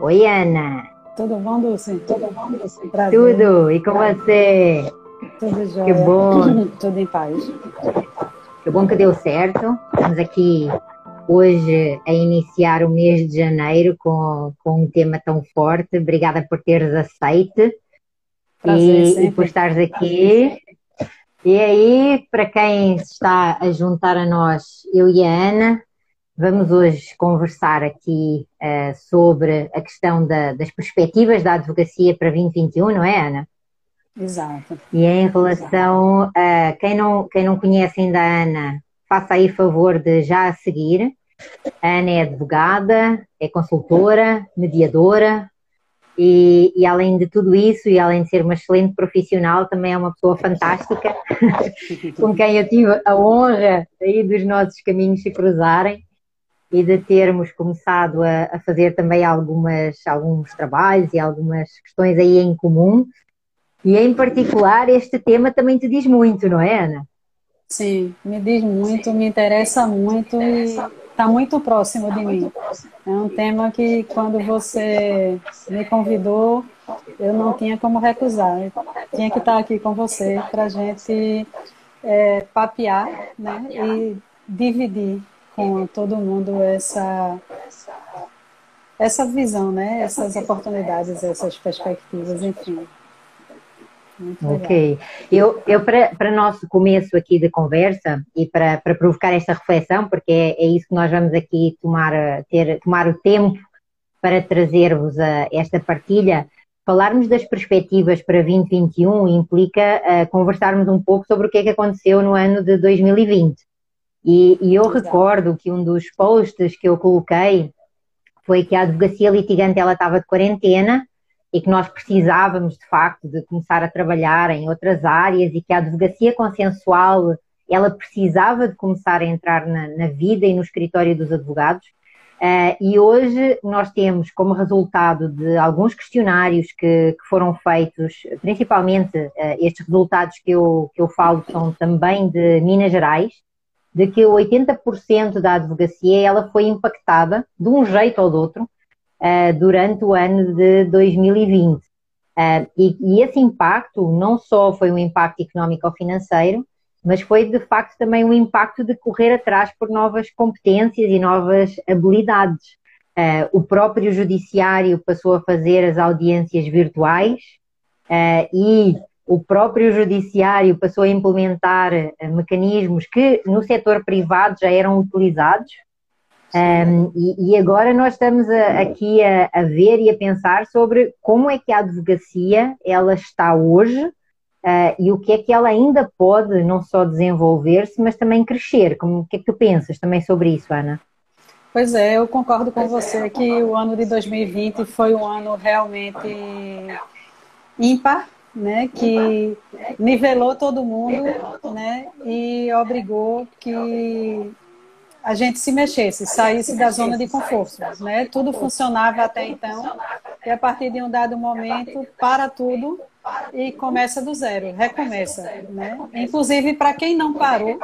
Oi, Ana. Tudo bom, Dulce? Tudo bom, Dulce? Tudo. E com você? Tudo jóia. Que bom. Tudo em paz. Que bom que deu certo. Estamos aqui hoje a iniciar o mês de janeiro com, com um tema tão forte. Obrigada por teres aceite Prazer, e, e por estares aqui. E aí, para quem está a juntar a nós, eu e a Ana, vamos hoje conversar aqui uh, sobre a questão da, das perspectivas da advocacia para 2021, não é, Ana? Exato. E em relação a quem não, quem não conhece ainda a Ana, faça aí favor de já a seguir. A Ana é advogada, é consultora, mediadora, e, e, além de tudo isso, e além de ser uma excelente profissional, também é uma pessoa fantástica, com quem eu tive a honra aí dos nossos caminhos se cruzarem e de termos começado a, a, fazer também algumas, alguns trabalhos e algumas questões aí em comum. E em particular, este tema também te diz muito, não é, Ana? Sim, me diz muito, me interessa muito e está muito próximo de mim. É um tema que, quando você me convidou, eu não tinha como recusar. Eu tinha que estar aqui com você para a gente é, papear né, e dividir com todo mundo essa essa visão, né? Essas oportunidades, essas perspectivas, enfim. ok. Eu, eu para nosso começo aqui de conversa e para, provocar esta reflexão, porque é, é isso que nós vamos aqui tomar, ter, tomar o tempo para trazer-vos a, esta partilha, falarmos das perspectivas para 2021 implica uh, conversarmos um pouco sobre o que é que aconteceu no ano de 2020. E, e, eu recordo que um dos posts que eu coloquei foi que a advocacia litigante ela estava de quarentena e que nós precisávamos de facto de começar a trabalhar em outras áreas e que a advocacia consensual ela precisava de começar a entrar na, na vida e no escritório dos advogados. Uh, e hoje nós temos como resultado de alguns questionários que, que foram feitos, principalmente uh, estes resultados que eu, que eu falo são também de Minas Gerais, de que 80% da advocacia ela foi impactada de um jeito ou de outro uh, durante o ano de 2020. Uh, eh, e, e, esse impacto não só foi um impacto económico ou financeiro, mas foi de facto também um impacto de correr atrás por novas competências e novas habilidades. Uh, o próprio judiciário passou a fazer as audiências virtuais e o próprio judiciário passou a implementar eh, mecanismos que no setor privado já eram utilizados. Um, e, e, agora nós estamos a, aqui a, a, ver e a pensar sobre como é que a advocacia ela está hoje uh, e o que é que ela ainda pode não só desenvolver-se, mas também crescer. Como, o que é que tu pensas também sobre isso, Ana? Pois é, eu concordo com você que o ano de 2020 foi um ano realmente ímpar né, que nivelou todo mundo né, e obrigou que a gente se mexesse, saísse da zona de conforto. Né? Tudo funcionava até então, e a partir de um dado momento, para tudo e começa do zero, recomeça. Né? Inclusive, para quem não parou,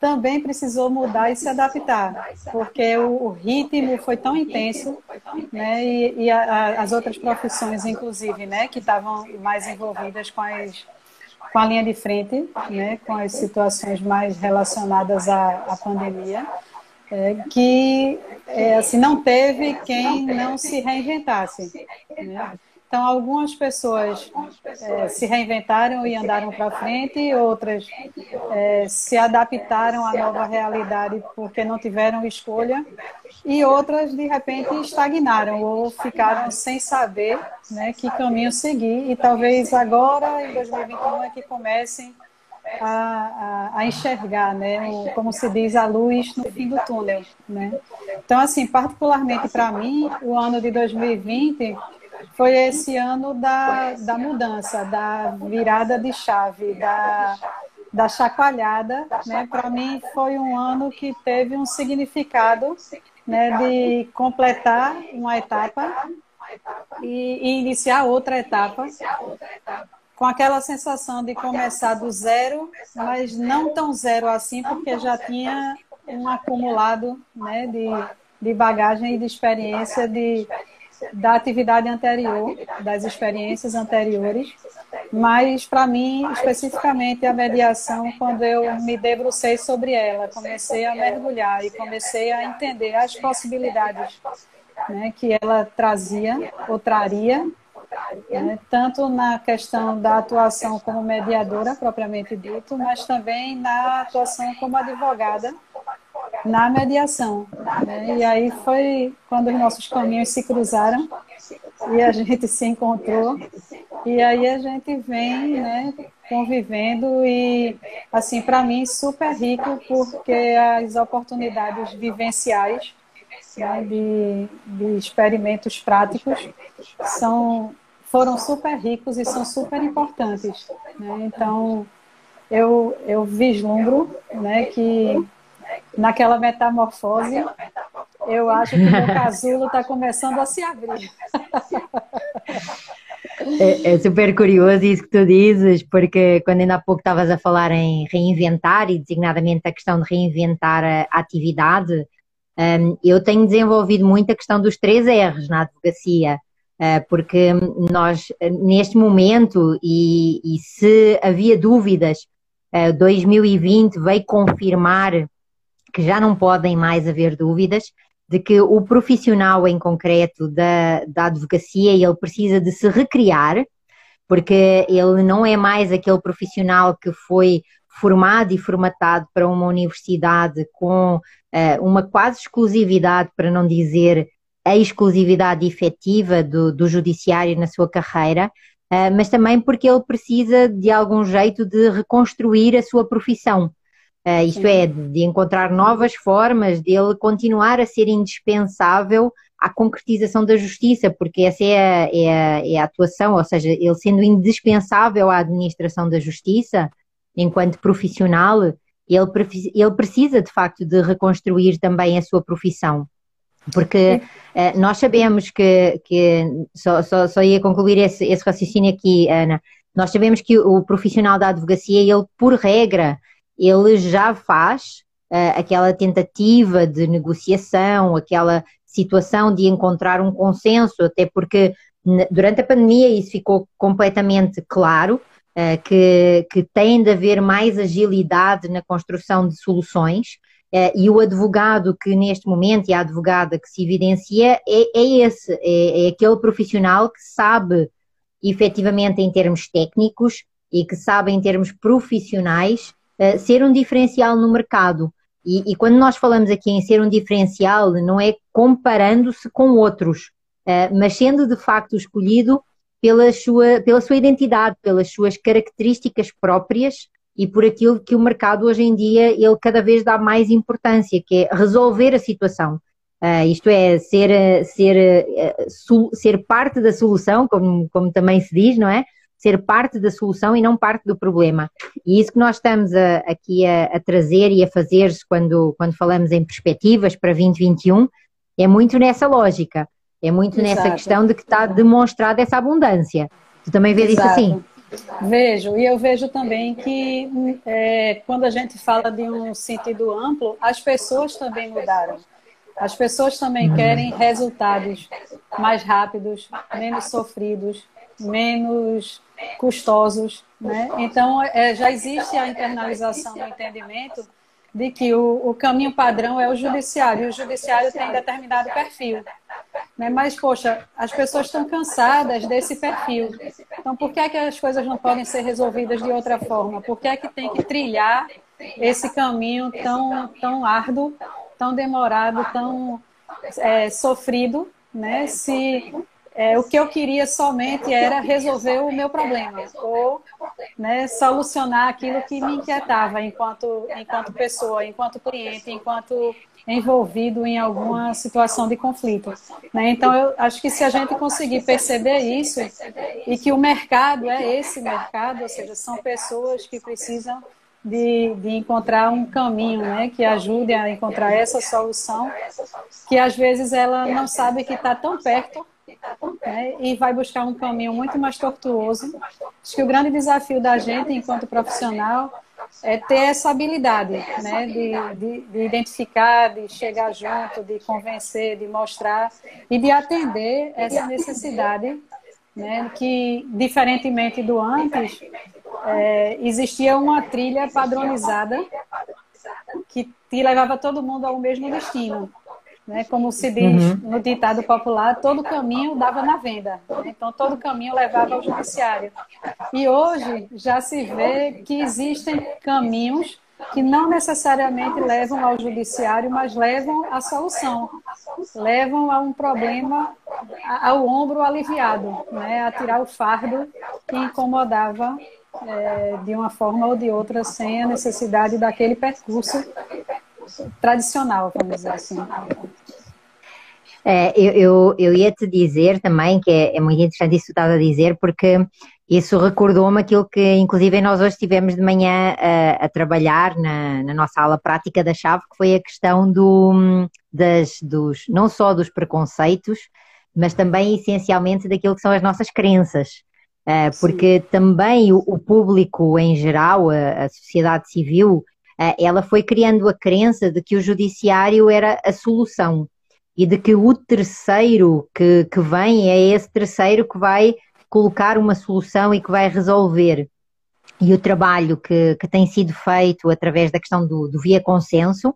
também precisou mudar e se adaptar, porque o, ritmo foi tão intenso, né, e, e a, as outras profissões, inclusive, né, que estavam mais envolvidas com as com a linha de frente, né, com as situações mais relacionadas à, à pandemia, é, que é, assim não teve quem não se reinventasse. Né? Então, algumas pessoas é, se reinventaram e andaram para frente, outras é, se adaptaram à nova realidade porque não tiveram escolha, e outras, de repente, estagnaram ou ficaram sem saber né, que caminho seguir. E talvez agora, em 2021, é que comecem a, a, a, enxergar, né, o, como se diz, a luz no fim do túnel. Né? Então, assim, particularmente para mim, o ano de 2020 foi esse ano da, da mudança, da virada de chave, da, da chacoalhada. Né? Para mim, foi um ano que teve um significado né, de completar uma etapa e, e iniciar outra etapa com aquela sensação de começar do zero, mas não tão zero assim, porque já tinha um acumulado né, de de bagagem e de experiência de, da atividade anterior, das experiências anteriores, mas para mim, especificamente a mediação, quando eu me debrucei sobre ela, comecei a mergulhar e comecei a entender as possibilidades né, que ela trazia ou traria, né, tanto na questão da atuação como mediadora, propriamente dito, mas também na atuação como advogada na mediação. Né? E aí foi quando os nossos caminhos se cruzaram e a gente se encontrou. E aí a gente vem né, convivendo e, assim, para mim, super rico, porque as oportunidades vivenciais né, de, de experimentos práticos são, foram super ricos e são super importantes. Né? Então, eu, eu vislumbro né, que naquela metamorfose, eu acho que o meu casulo está começando a se abrir. É, é, super curioso isso que tu dizes, porque quando ainda há pouco estavas a falar em reinventar, e designadamente a questão de reinventar a atividade, um, eu tenho desenvolvido muito a questão dos três R's na advocacia, uh, porque nós, neste momento, e, e se havia dúvidas, uh, 2020 veio confirmar que já não podem mais haver dúvidas de que o profissional em concreto da, da advocacia ele precisa de se recriar, porque ele não é mais aquele profissional que foi formado e formatado para uma universidade com uh, uma quase exclusividade, para não dizer a exclusividade efetiva do, do judiciário na sua carreira, uh, mas também porque ele precisa de algum jeito de reconstruir a sua profissão. Uh, isto é, de encontrar novas formas de ele continuar a ser indispensável à concretização da justiça, porque essa é a, é a, é a atuação, ou seja, ele sendo indispensável à administração da justiça, enquanto profissional, ele, ele precisa de facto de reconstruir também a sua profissão. Porque uh, nós sabemos que, que só, só, só ia concluir esse, esse raciocínio aqui, Ana. Nós sabemos que o profissional da advocacia, ele, por regra, ele já faz uh, aquela tentativa de negociação, aquela situação de encontrar um consenso, até porque durante a pandemia isso ficou completamente claro, uh, que, que tem de haver mais agilidade na construção de soluções. Uh, e o advogado que neste momento e a advogada que se evidencia é, é esse, é, é aquele profissional que sabe efetivamente em termos técnicos e que sabe em termos profissionais eh, ser um diferencial no mercado. E, e, quando nós falamos aqui em ser um diferencial, não é comparando-se com outros, uh, mas sendo de facto escolhido pela sua, pela sua identidade, pelas suas características próprias e por aquilo que o mercado hoje em dia ele cada vez dá mais importância, que é resolver a situação. Uh, isto é, ser, ser, uh, ser parte da solução, como, como também se diz, não é? Ser parte da solução e não parte do problema. E isso que nós estamos a, aqui a, a, trazer e a fazer quando, quando falamos em perspectivas para 2021 é muito nessa lógica, é muito Exato. nessa questão de que está demonstrada essa abundância. Tu também vês Exato. isso assim? Vejo, e eu vejo também que é, quando a gente fala de um sentido amplo, as pessoas também mudaram. As pessoas também querem resultados mais rápidos, menos sofridos, menos custosos. Né? Então, é, já existe a internalização do entendimento de que o, o, caminho padrão é o judiciário, e o judiciário tem determinado perfil. Né? Mas, poxa, as pessoas estão cansadas desse perfil. Então, por que, é que as coisas não podem ser resolvidas de outra forma? Por que é que tem que trilhar esse caminho tão, tão árduo, tão demorado, tão é, sofrido, né? se é, o que eu queria somente era resolver o meu problema ou né, solucionar aquilo que me inquietava enquanto, enquanto pessoa, enquanto cliente, enquanto envolvido em alguma situação de conflito. Né? Então, eu acho que se a gente conseguir perceber isso e que o mercado é esse mercado, ou seja, são pessoas que precisam de, de encontrar um caminho né, que ajude a encontrar essa solução, que às vezes ela não sabe que está tão perto né, e vai buscar um caminho muito mais tortuoso. Acho que o grande desafio da gente, enquanto profissional, é ter essa habilidade né, de, de, de, identificar, de chegar junto, de convencer, de mostrar e de atender essa necessidade, né, que, diferentemente do antes, é, existia uma trilha padronizada que te levava todo mundo ao mesmo destino. Né? Como se diz uhum. no ditado popular, todo caminho dava na venda. Então, todo caminho levava ao judiciário. E hoje já se vê que existem caminhos que não necessariamente levam ao judiciário, mas levam à solução, levam a um problema ao ombro aliviado, né? a tirar o fardo que incomodava é, de uma forma ou de outra, sem a necessidade daquele percurso tradicional, vamos dizer assim. É, eu, eu, eu, ia te dizer também que é, é muito interessante isso que tu estás a dizer, porque isso recordou-me aquilo que, inclusive, nós hoje estivemos de manhã a, a trabalhar na, na, nossa aula prática da chave, que foi a questão do, das, dos, não só dos preconceitos, mas também essencialmente daquilo que são as nossas crenças. Uh, porque também o, o, público em geral, a, a sociedade civil, uh, ela foi criando a crença de que o judiciário era a solução e de que o terceiro que, que vem é esse terceiro que vai colocar uma solução e que vai resolver. E o trabalho que, que tem sido feito através da questão do, do via consenso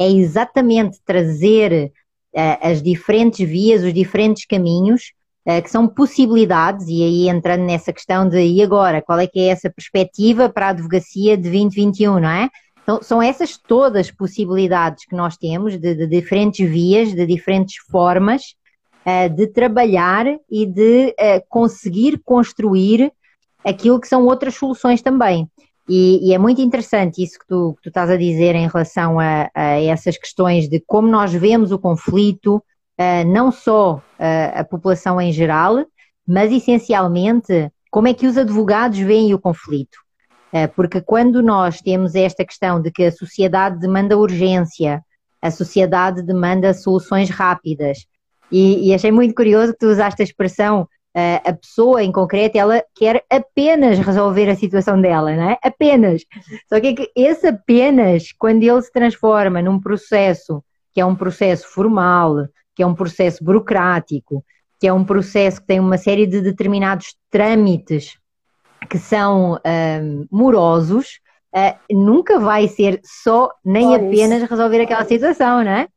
é exatamente trazer uh, as diferentes vias, os diferentes caminhos, uh, que são possibilidades, e aí entrando nessa questão de e agora, qual é que é essa perspectiva para a advocacia de 2021, não é? Então, são essas todas possibilidades que nós temos de, de diferentes vias, de diferentes formas uh, de trabalhar e de uh, conseguir construir aquilo que são outras soluções também. E, e é muito interessante isso que tu, que tu, estás a dizer em relação a, a, essas questões de como nós vemos o conflito, uh, não só a população em geral, mas essencialmente como é que os advogados veem o conflito. Eh, porque quando nós temos esta questão de que a sociedade demanda urgência, a sociedade demanda soluções rápidas, e, e achei muito curioso que tu usaste a expressão eh, a pessoa em concreto, ela quer apenas resolver a situação dela, não é? Apenas. Só que, é que esse apenas, quando ele se transforma num processo que é um processo formal, que é um processo burocrático, que é um processo que tem uma série de determinados trâmites que são um, morosos, uh, nunca vai ser só nem apenas resolver aquela situação, não é?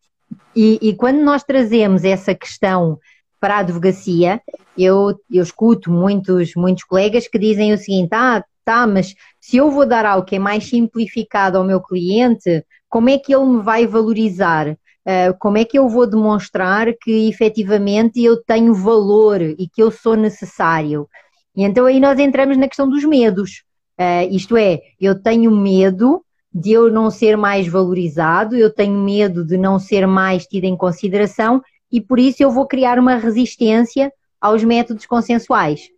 E, e, quando nós trazemos essa questão para a advocacia, eu, eu escuto muitos, muitos colegas que dizem o seguinte: ah, tá, mas se eu vou dar algo que é mais simplificado ao meu cliente, como é que ele me vai valorizar? Uh, como é que eu vou demonstrar que efetivamente eu tenho valor e que eu sou necessário? E então aí nós entramos na questão dos medos. Uh, isto é, eu tenho medo de eu não ser mais valorizado, eu tenho medo de não ser mais tido em consideração e por isso eu vou criar uma resistência aos métodos consensuais.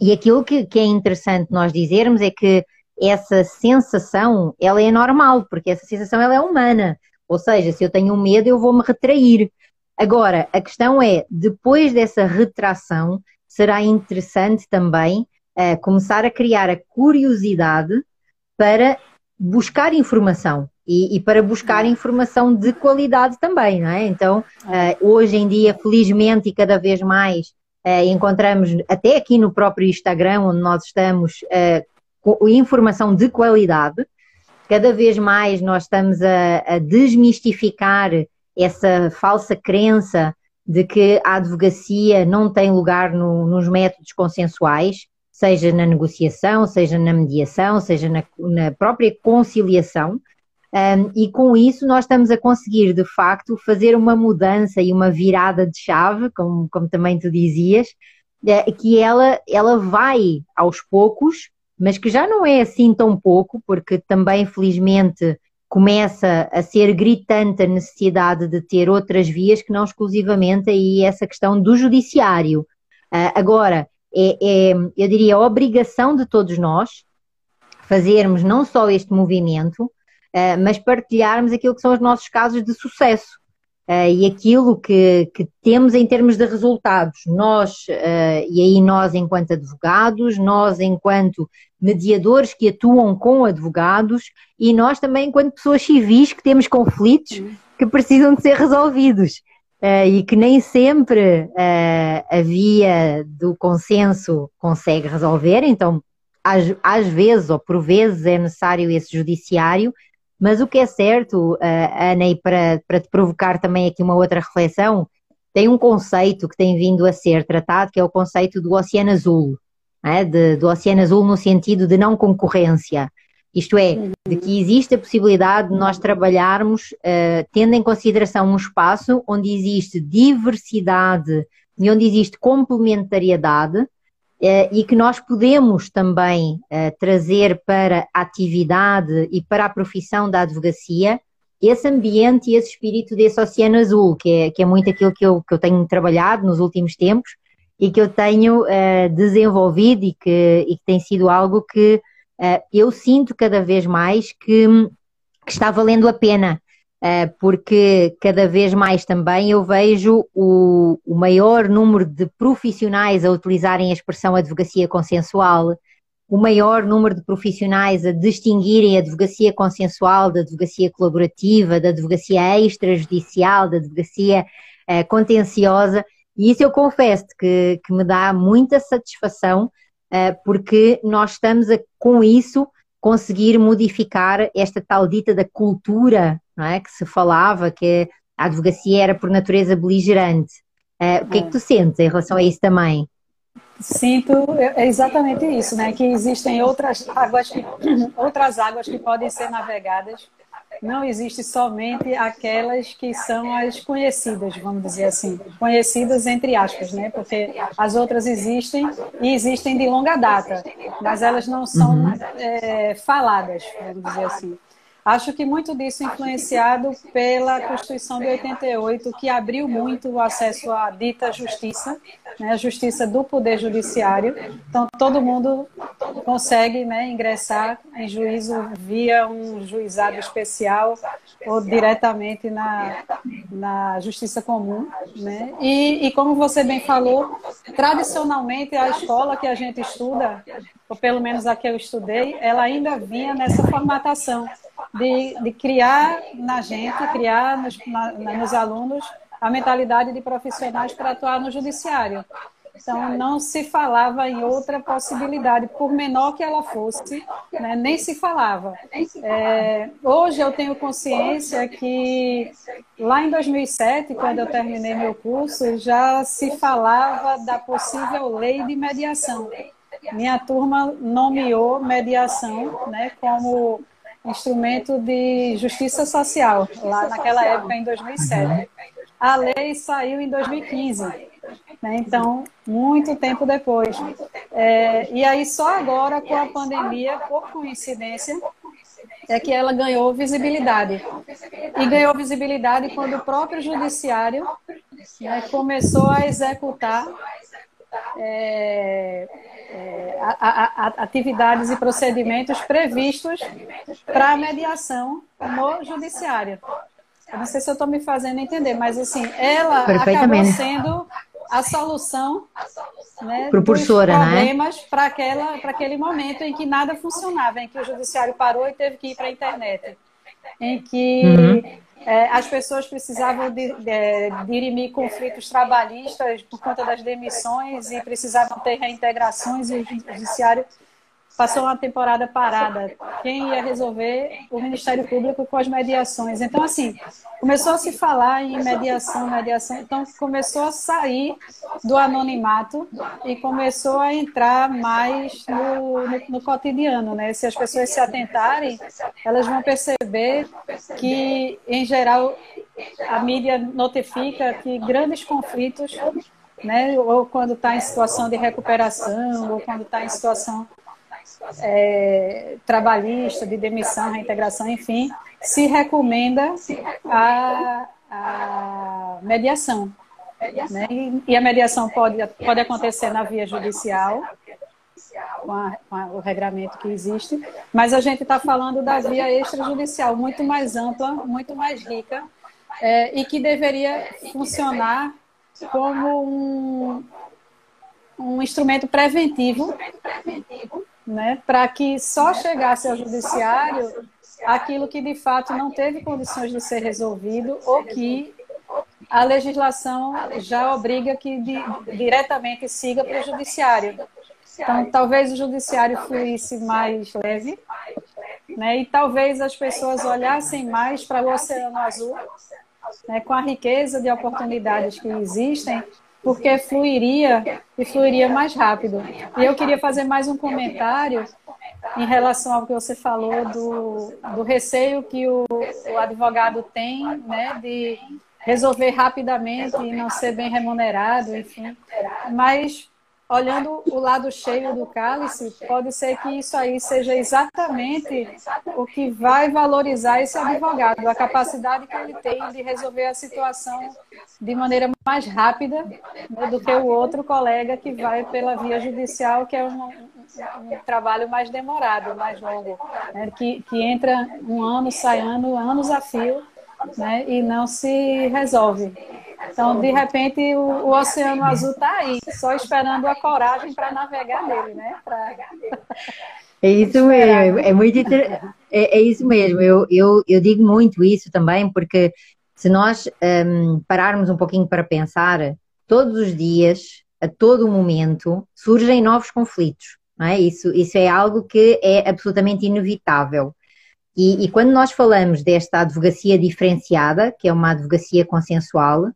E aquilo que, que é interessante nós dizermos é que essa sensação, ela é normal, porque essa sensação ela é humana. Ou seja, se eu tenho medo, eu vou me retrair. Agora, a questão é, depois dessa retração, será interessante também uh, começar a criar a curiosidade para buscar informação e, e, para buscar uhum. informação de qualidade também, não é? Então, uh, hoje em dia, felizmente e cada vez mais, uh, encontramos, até aqui no próprio Instagram, onde nós estamos, uh, informação de qualidade. Cada vez mais nós estamos a, a desmistificar essa falsa crença de que a advocacia não tem lugar no, nos métodos consensuais, seja na negociação, seja na mediação, seja na, na própria conciliação, um, e com isso nós estamos a conseguir, de facto, fazer uma mudança e uma virada de chave, como, como também tu dizias, é, que ela, ela vai aos poucos, mas que já não é assim tão pouco, porque também, felizmente, começa a ser gritante a necessidade de ter outras vias que não exclusivamente aí essa questão do judiciário. Uh, agora, é, é, eu diria, a obrigação de todos nós fazermos não só este movimento, uh, mas partilharmos aquilo que são os nossos casos de sucesso. Uh, e aquilo que, que, temos em termos de resultados. Nós, uh, e aí nós enquanto advogados, nós enquanto mediadores que atuam com advogados e nós também enquanto pessoas civis que temos conflitos que precisam de ser resolvidos. Uh, e que nem sempre a via do consenso consegue resolver, então às, às vezes ou por vezes é necessário esse judiciário, mas o que é certo, uh, Ana, e para, para te provocar também aqui uma outra reflexão, tem um conceito que tem vindo a ser tratado, que é o conceito do Oceano Azul, é? de, do Oceano Azul no sentido de não concorrência. Isto é, de que existe a possibilidade de nós trabalharmos uh, tendo em consideração um espaço onde existe diversidade e onde existe complementariedade, eh, e que nós podemos também eh, trazer para a atividade e para a profissão da advocacia esse ambiente e esse espírito desse oceano azul, que é, que é muito aquilo que eu, que eu tenho trabalhado nos últimos tempos e que eu tenho uh, desenvolvido e que, e que tem sido algo que eu sinto cada vez mais que, que está valendo a pena. eh, porque cada vez mais também eu vejo o, o, maior número de profissionais a utilizarem a expressão advocacia consensual, o maior número de profissionais a distinguirem a advocacia consensual da advocacia colaborativa, da advocacia extrajudicial, da advocacia uh, contenciosa, e isso eu confesso que, que me dá muita satisfação, uh, porque nós estamos a, com isso conseguir modificar esta tal dita da cultura não é? que se falava que a advocacia era por natureza beligerante. Uh, o que é que tu sentes em relação a isso também? Sinto é exatamente isso, né? Que existem outras águas, que, outras águas que podem ser navegadas. Não existe somente aquelas que são as conhecidas, vamos dizer assim, conhecidas entre aspas, né? Porque as outras existem e existem de longa data, mas elas não são uhum. é, faladas, vamos dizer assim. Acho que muito disso influenciado pela Constituição de 88, que abriu muito o acesso à dita justiça, né, a justiça do Poder Judiciário. Então, todo mundo consegue né, ingressar em juízo via um juizado especial ou diretamente na, na justiça comum. Né? E, e, como você bem falou, tradicionalmente a escola que a gente estuda, ou pelo menos a que eu estudei, ela ainda vinha nessa formatação de, de criar na gente, criar nos, na, nos alunos a mentalidade de profissionais para atuar no judiciário. Então, não se falava em outra possibilidade, por menor que ela fosse, né, nem se falava. É, hoje eu tenho consciência que lá em 2007, quando eu terminei meu curso, já se falava da possível lei de mediação. Minha turma nomeou mediação né, como instrumento de justiça social, lá naquela época, em 2007. A lei saiu em 2015, né? então, muito tempo depois. É, e aí, só agora, com a pandemia, por coincidência, é que ela ganhou visibilidade. E ganhou visibilidade quando o próprio judiciário né, começou a executar é, é, a, a, atividades e procedimentos previstos para a mediação no judiciário. Eu não sei se eu estou me fazendo entender, mas assim, ela acabou sendo a solução né, Propulsora, dos né? problemas né? para para aquele momento em que nada funcionava, em que o judiciário parou e teve que ir para a internet, em que uhum é, as pessoas precisavam de, de, dirimir conflitos trabalhistas por conta das demissões e precisavam ter reintegrações e o judiciário passou uma temporada parada. Quem ia resolver? O Ministério Público com as mediações. Então, assim, começou a se falar em mediação, mediação. Então, começou a sair do anonimato e começou a entrar mais no, no, no cotidiano, né? Se as pessoas se atentarem, elas vão perceber que, em geral, a mídia notifica que grandes conflitos né? ou quando está em situação de recuperação, ou quando está em situação é, trabalhista, de demissão, reintegração, enfim, se recomenda a, a mediação. Né? E a mediação pode, pode acontecer na via judicial, com, a, com a, o regramento que existe, mas a gente está falando da via extrajudicial, muito mais ampla, muito mais rica, é, e que deveria funcionar como um, um instrumento preventivo, né, para que só chegasse ao judiciário aquilo que de fato não teve condições de ser resolvido ou que a legislação já obriga que de, diretamente siga para o judiciário. Então, talvez o judiciário fluísse mais leve, né? E talvez as pessoas olhassem mais para o Oceano Azul, né? com a riqueza de oportunidades que existem, porque fluiria e fluiria mais rápido. E eu queria fazer mais um comentário em relação ao que você falou do, do receio que o, o advogado tem, né, de resolver rapidamente e não ser bem remunerado, enfim. Mas olhando o lado cheio do cálice, pode ser que isso aí seja exatamente o que vai valorizar esse advogado, a capacidade que ele tem de resolver a situação de maneira mais rápida né, do que o outro colega que vai pela via judicial, que é um, um trabalho mais demorado, mais longo, né, que, que entra um ano, sai ano, anos a fio, né, e não se resolve. Então, de repente, o, o Oceano Azul está aí, só esperando a coragem para navegar nele, né? Pra... É isso mesmo, é muito é, é, isso mesmo. Eu, eu, eu digo muito isso também, porque se nós um, pararmos um pouquinho para pensar, todos os dias, a todo momento, surgem novos conflitos. Não é? isso, isso é algo que é absolutamente inevitável. E, e, quando nós falamos desta advocacia diferenciada, que é uma advocacia consensual,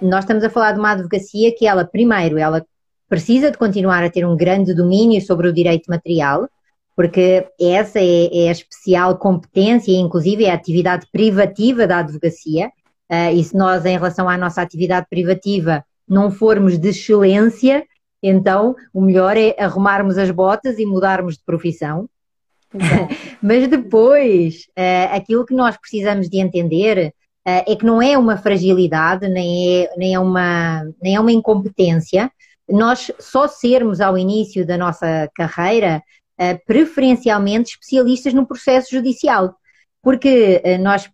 nós estamos a falar de uma advocacia que ela, primeiro, ela precisa de continuar a ter um grande domínio sobre o direito material, porque essa é, é a especial competência, inclusive é a atividade privativa da advocacia, uh, e se nós, em relação à nossa atividade privativa, não formos de excelência, então o melhor é arrumarmos as botas e mudarmos de profissão. Mas depois, uh, aquilo que nós precisamos de entender é que não é uma fragilidade, nem é, nem, é uma, nem é uma incompetência. Nós só sermos ao início da nossa carreira uh, preferencialmente especialistas no processo judicial. Porque uh, nós,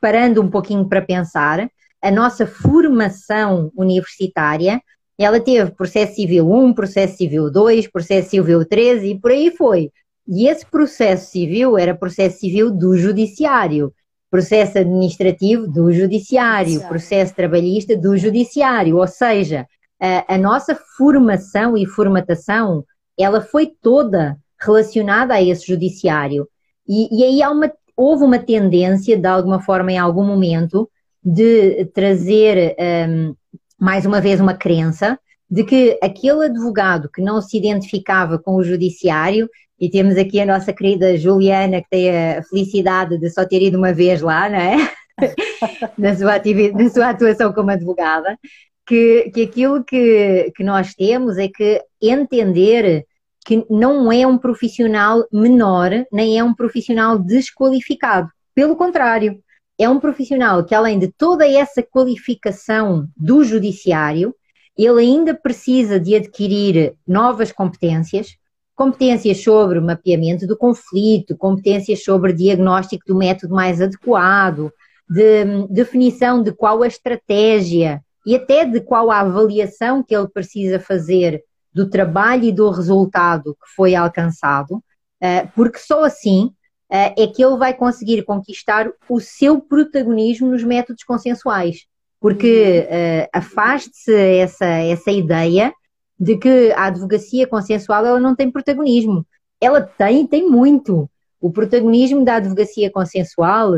parando um pouquinho para pensar, a nossa formação universitária ela teve processo civil 1, processo civil 2, processo civil 13 e por aí foi. E esse processo civil era processo civil do judiciário processo administrativo do judiciário, processo trabalhista do judiciário, ou seja, a, a, nossa formação e formatação, ela foi toda relacionada a esse judiciário. E, e aí há uma, houve uma tendência, de alguma forma, em algum momento, de trazer, um, mais uma vez, uma crença de que aquele advogado que não se identificava com o judiciário e temos aqui a nossa querida Juliana, que tem a felicidade de só ter ido uma vez lá, não é? na, sua na sua atuação como advogada, que, que aquilo que, que nós temos é que entender que não é um profissional menor, nem é um profissional desqualificado. Pelo contrário, é um profissional que, além de toda essa qualificação do judiciário, ele ainda precisa de adquirir novas competências, competências sobre mapeamento do conflito, competências sobre diagnóstico do método mais adequado, de hum, definição de qual a estratégia e até de qual a avaliação que ele precisa fazer do trabalho e do resultado que foi alcançado, eh, porque só assim eh, é que ele vai conseguir conquistar o seu protagonismo nos métodos consensuais. Porque uh, afaste-se essa, essa ideia de que a advocacia consensual ela não tem protagonismo. Ela tem, tem muito. O protagonismo da advocacia consensual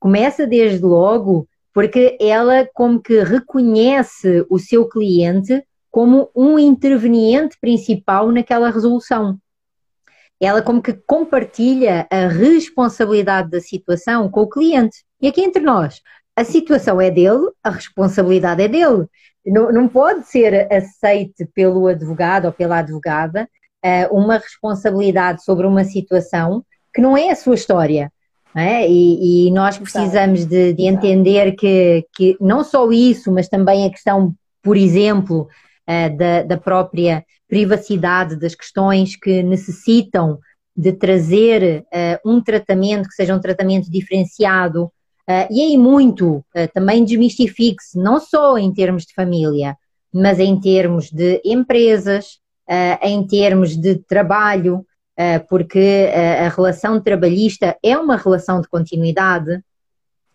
começa desde logo porque ela como que reconhece o seu cliente como um interveniente principal naquela resolução. Ela como que compartilha a responsabilidade da situação com o cliente. E aqui entre nós, a situação é dele, a responsabilidade é dele. Não, não pode ser aceite pelo advogado ou pela advogada uh, uma responsabilidade sobre uma situação que não é a sua história. É? E, e, nós precisamos de, de, entender que, que não só isso, mas também a questão, por exemplo, uh, da, da própria privacidade das questões que necessitam de trazer uh, um tratamento que seja um tratamento diferenciado Uh, e aí muito uh, também desmistifique-se, não só em termos de família, mas em termos de empresas, uh, em termos de trabalho, porque a relação trabalhista é uma relação de continuidade,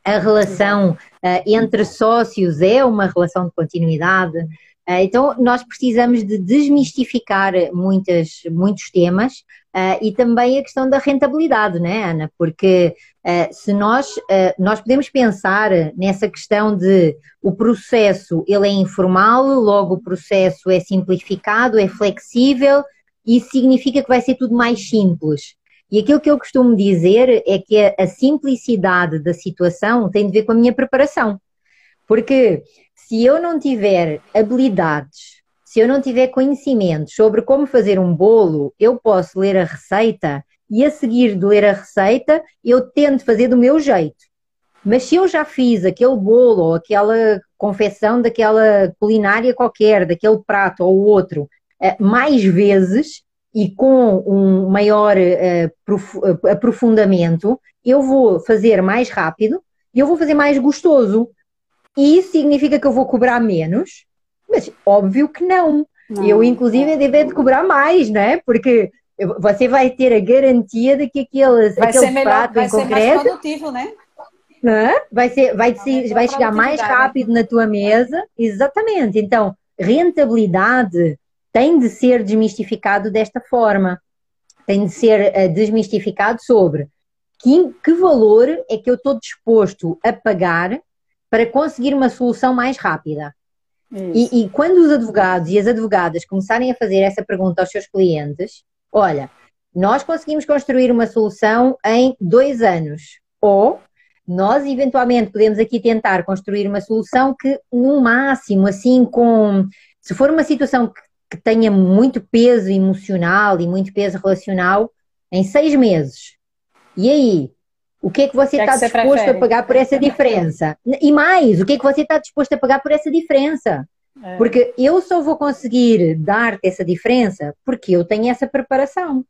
a relação entre sócios é uma relação de continuidade. Então, nós precisamos de desmistificar muitas, muitos temas Uh, e também a questão da rentabilidade, né, Ana? Porque uh, se nós, uh, nós podemos pensar nessa questão de o processo ele é informal, logo o processo é simplificado, é flexível, isso significa que vai ser tudo mais simples. E aquilo que eu costumo dizer é que a, a simplicidade da situação tem de ver com a minha preparação. Porque se eu não tiver habilidades se eu não tiver conhecimento sobre como fazer um bolo, eu posso ler a receita e a seguir de ler a receita, eu tento fazer do meu jeito. Mas se eu já fiz aquele bolo ou aquela confecção daquela culinária qualquer, daquele prato ou outro, eh, mais vezes e com um maior eh, eh, aprofundamento, eu vou fazer mais rápido e eu vou fazer mais gostoso. E isso significa que eu vou cobrar menos, mas óbvio que não. não eu, inclusive, devo de cobrar mais, né? Porque você vai ter a garantia de que aquele, vai aquele ser melhor, prato vai em ser concreto. Mais produtivo, né? Vai, ser, vai, ser, vai chegar mais rápido na tua mesa. Exatamente. Então, rentabilidade tem de ser desmistificado desta forma. Tem de ser uh, desmistificado sobre que, que valor é que eu estou disposto a pagar para conseguir uma solução mais rápida. E, e, quando os advogados e as advogadas começarem a fazer essa pergunta aos seus clientes, olha, nós conseguimos construir uma solução em dois anos, ou nós eventualmente podemos aqui tentar construir uma solução que, no máximo, assim, com. Se for uma situação que, que tenha muito peso emocional e muito peso relacional, em seis meses. E aí, o que é que você está é disposto prefere? a pagar por essa diferença? E mais, o que é que você está disposto a pagar por essa diferença? É. Porque eu só vou conseguir dar-te essa diferença porque eu tenho essa preparação.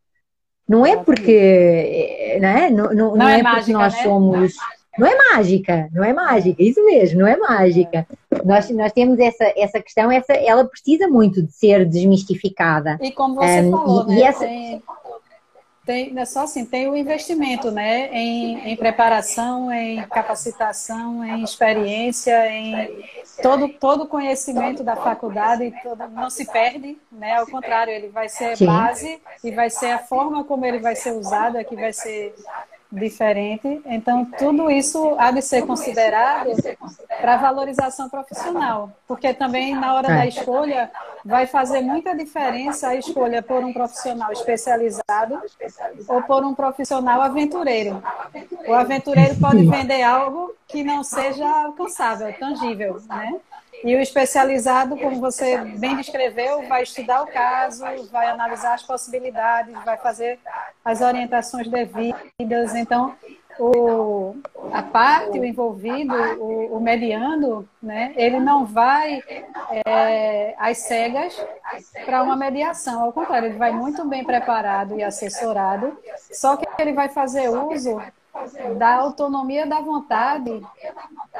Não é porque, né? não, não, não, não é, é mágica, porque nós né? somos. Não é mágica, não é mágica, isso mesmo, não é mágica. É. Nós, nós temos essa, essa questão, essa, ela precisa muito de ser desmistificada. E como você um, falou, e, né? E essa... Tem tem, é só assim, tem o investimento, né, em, em preparação, em capacitação, em experiência, em todo todo conhecimento da faculdade, todo, não se perde, né, ao contrário, ele vai ser base e vai ser a forma como ele vai ser usado é que vai ser diferente. Então, tudo isso há de ser considerado para valorização profissional, porque também na hora da é. escolha vai fazer muita diferença a escolha por um profissional especializado ou por um profissional aventureiro. O aventureiro pode vender algo que não seja alcançável, tangível, né? E o especializado, como você bem descreveu, vai estudar o caso, vai analisar as possibilidades, vai fazer as orientações devidas. Então, o, a parte, o envolvido, o, o mediando, né, ele não vai é, às cegas para uma mediação. Ao contrário, ele vai muito bem preparado e assessorado, só que ele vai fazer uso da autonomia da vontade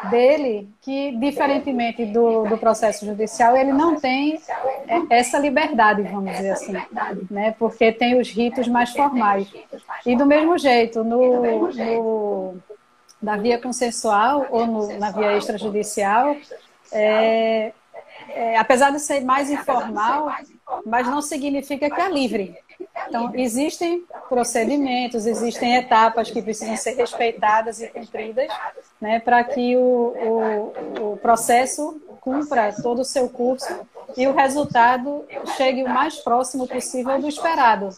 dele, que, diferentemente do, do processo judicial, ele não tem essa liberdade, vamos dizer assim, né? porque tem os ritos mais formais. E do mesmo jeito, no, no na via consensual ou no, na via extrajudicial, é, é, apesar de ser mais informal, mas não significa que é livre. Então, existem procedimentos, existem etapas que precisam ser respeitadas e cumpridas né, para que o, o, o processo cumpra todo o seu curso e o resultado chegue o mais próximo possível do esperado.